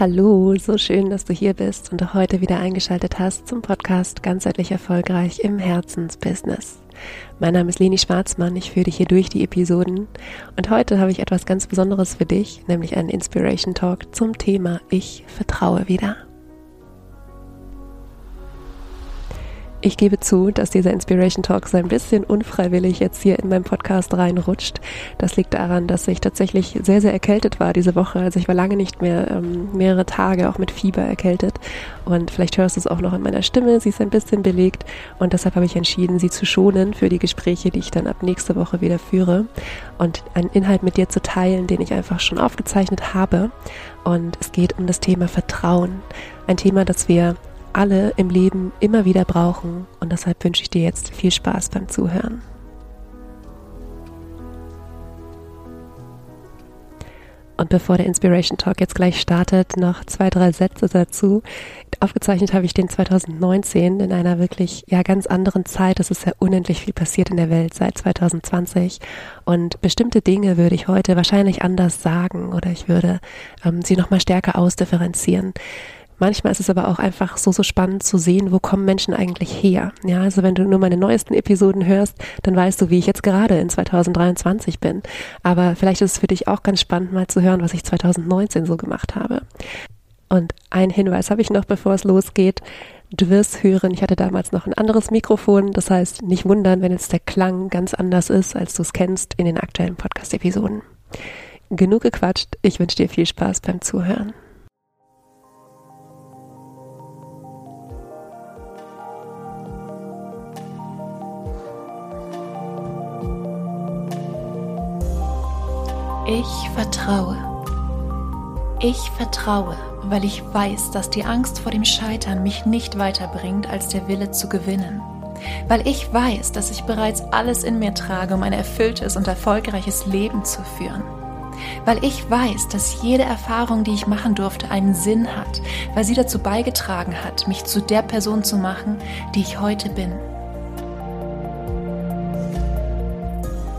Hallo, so schön, dass du hier bist und auch heute wieder eingeschaltet hast zum Podcast Ganzheitlich Erfolgreich im Herzensbusiness. Mein Name ist Leni Schwarzmann, ich führe dich hier durch die Episoden und heute habe ich etwas ganz Besonderes für dich, nämlich einen Inspiration Talk zum Thema Ich vertraue wieder. Ich gebe zu, dass dieser Inspiration Talk so ein bisschen unfreiwillig jetzt hier in meinem Podcast reinrutscht. Das liegt daran, dass ich tatsächlich sehr, sehr erkältet war diese Woche. Also ich war lange nicht mehr ähm, mehrere Tage auch mit Fieber erkältet. Und vielleicht hörst du es auch noch in meiner Stimme. Sie ist ein bisschen belegt. Und deshalb habe ich entschieden, sie zu schonen für die Gespräche, die ich dann ab nächste Woche wieder führe. Und einen Inhalt mit dir zu teilen, den ich einfach schon aufgezeichnet habe. Und es geht um das Thema Vertrauen. Ein Thema, das wir alle im Leben immer wieder brauchen. Und deshalb wünsche ich dir jetzt viel Spaß beim Zuhören. Und bevor der Inspiration Talk jetzt gleich startet, noch zwei, drei Sätze dazu. Aufgezeichnet habe ich den 2019 in einer wirklich ja ganz anderen Zeit. Es ist ja unendlich viel passiert in der Welt seit 2020 und bestimmte Dinge würde ich heute wahrscheinlich anders sagen oder ich würde ähm, sie noch mal stärker ausdifferenzieren. Manchmal ist es aber auch einfach so, so spannend zu sehen, wo kommen Menschen eigentlich her. Ja, also wenn du nur meine neuesten Episoden hörst, dann weißt du, wie ich jetzt gerade in 2023 bin. Aber vielleicht ist es für dich auch ganz spannend, mal zu hören, was ich 2019 so gemacht habe. Und ein Hinweis habe ich noch, bevor es losgeht. Du wirst hören, ich hatte damals noch ein anderes Mikrofon, das heißt, nicht wundern, wenn jetzt der Klang ganz anders ist, als du es kennst in den aktuellen Podcast-Episoden. Genug gequatscht, ich wünsche dir viel Spaß beim Zuhören. Ich vertraue. Ich vertraue, weil ich weiß, dass die Angst vor dem Scheitern mich nicht weiterbringt als der Wille zu gewinnen. Weil ich weiß, dass ich bereits alles in mir trage, um ein erfülltes und erfolgreiches Leben zu führen. Weil ich weiß, dass jede Erfahrung, die ich machen durfte, einen Sinn hat, weil sie dazu beigetragen hat, mich zu der Person zu machen, die ich heute bin.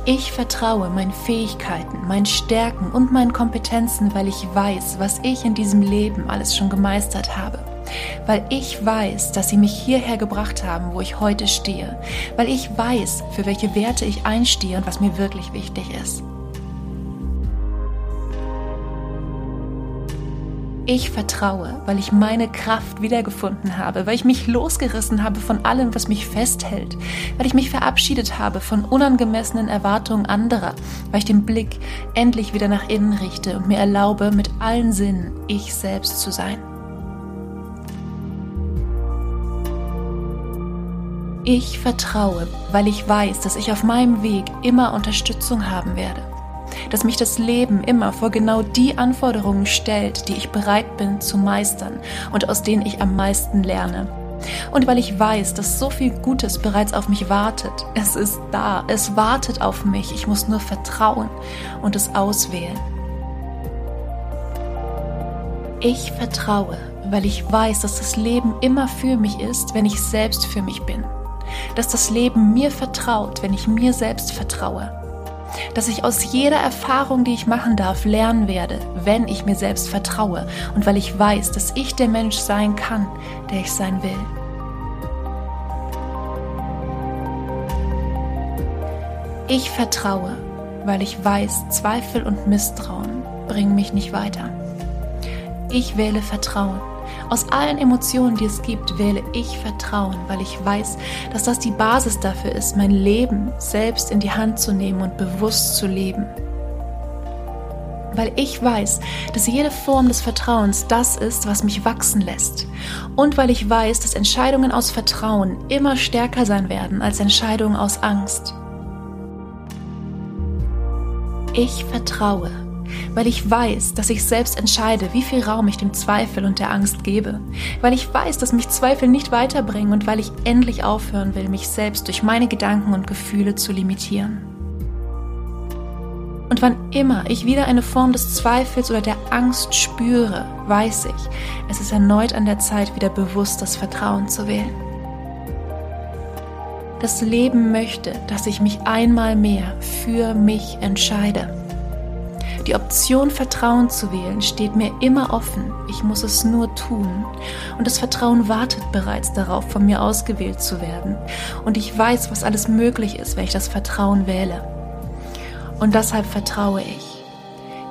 Ich vertraue meinen Fähigkeiten, meinen Stärken und meinen Kompetenzen, weil ich weiß, was ich in diesem Leben alles schon gemeistert habe. Weil ich weiß, dass sie mich hierher gebracht haben, wo ich heute stehe. Weil ich weiß, für welche Werte ich einstehe und was mir wirklich wichtig ist. Ich vertraue, weil ich meine Kraft wiedergefunden habe, weil ich mich losgerissen habe von allem, was mich festhält, weil ich mich verabschiedet habe von unangemessenen Erwartungen anderer, weil ich den Blick endlich wieder nach innen richte und mir erlaube, mit allen Sinnen ich selbst zu sein. Ich vertraue, weil ich weiß, dass ich auf meinem Weg immer Unterstützung haben werde dass mich das Leben immer vor genau die Anforderungen stellt, die ich bereit bin zu meistern und aus denen ich am meisten lerne. Und weil ich weiß, dass so viel Gutes bereits auf mich wartet. Es ist da, es wartet auf mich. Ich muss nur vertrauen und es auswählen. Ich vertraue, weil ich weiß, dass das Leben immer für mich ist, wenn ich selbst für mich bin. Dass das Leben mir vertraut, wenn ich mir selbst vertraue dass ich aus jeder Erfahrung, die ich machen darf, lernen werde, wenn ich mir selbst vertraue und weil ich weiß, dass ich der Mensch sein kann, der ich sein will. Ich vertraue, weil ich weiß, Zweifel und Misstrauen bringen mich nicht weiter. Ich wähle Vertrauen aus allen Emotionen, die es gibt, wähle ich Vertrauen, weil ich weiß, dass das die Basis dafür ist, mein Leben selbst in die Hand zu nehmen und bewusst zu leben. Weil ich weiß, dass jede Form des Vertrauens das ist, was mich wachsen lässt. Und weil ich weiß, dass Entscheidungen aus Vertrauen immer stärker sein werden als Entscheidungen aus Angst. Ich vertraue weil ich weiß, dass ich selbst entscheide, wie viel Raum ich dem Zweifel und der Angst gebe, weil ich weiß, dass mich Zweifel nicht weiterbringen und weil ich endlich aufhören will, mich selbst durch meine Gedanken und Gefühle zu limitieren. Und wann immer ich wieder eine Form des Zweifels oder der Angst spüre, weiß ich, es ist erneut an der Zeit, wieder bewusst das Vertrauen zu wählen. Das Leben möchte, dass ich mich einmal mehr für mich entscheide Die Option Vertrauen zu wählen steht mir immer offen. Ich muss es nur tun. Und das Vertrauen wartet bereits darauf, von mir ausgewählt zu werden. Und ich weiß, was alles möglich ist, wenn ich das Vertrauen wähle. Und deshalb vertraue ich.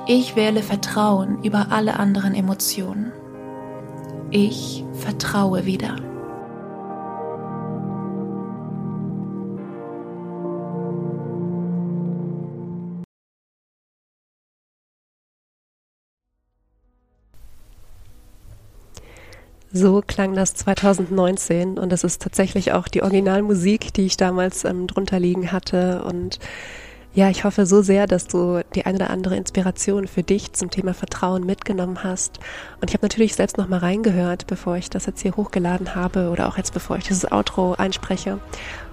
Ich wähle Vertrauen über alle anderen Emotionen. Ich vertraue wieder. So klang das 2019 und das ist tatsächlich auch die Originalmusik, die ich damals ähm, drunter liegen hatte. Und ja, ich hoffe so sehr, dass du die eine oder andere Inspiration für dich zum Thema Vertrauen mitgenommen hast. Und ich habe natürlich selbst noch mal reingehört, bevor ich das jetzt hier hochgeladen habe oder auch jetzt bevor ich dieses Outro einspreche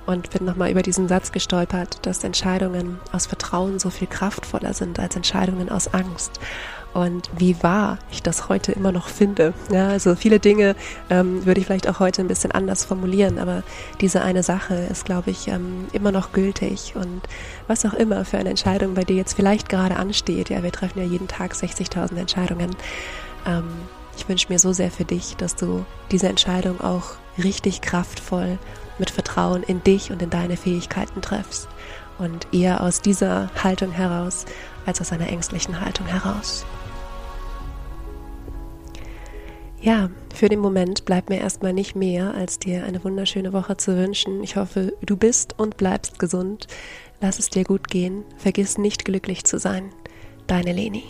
und bin noch mal über diesen Satz gestolpert, dass Entscheidungen aus Vertrauen so viel kraftvoller sind als Entscheidungen aus Angst und wie wahr ich das heute immer noch finde. Ja, also viele Dinge ähm, würde ich vielleicht auch heute ein bisschen anders formulieren, aber diese eine Sache ist, glaube ich, ähm, immer noch gültig und was auch immer für eine Entscheidung bei dir jetzt vielleicht gerade ansteht. Ja, wir treffen ja jeden Tag 60.000 Entscheidungen. Ähm, ich wünsche mir so sehr für dich, dass du diese Entscheidung auch richtig kraftvoll mit Vertrauen in dich und in deine Fähigkeiten triffst und eher aus dieser Haltung heraus als aus einer ängstlichen Haltung heraus. Ja, für den Moment bleibt mir erstmal nicht mehr, als dir eine wunderschöne Woche zu wünschen. Ich hoffe, du bist und bleibst gesund. Lass es dir gut gehen. Vergiss nicht glücklich zu sein. Deine Leni.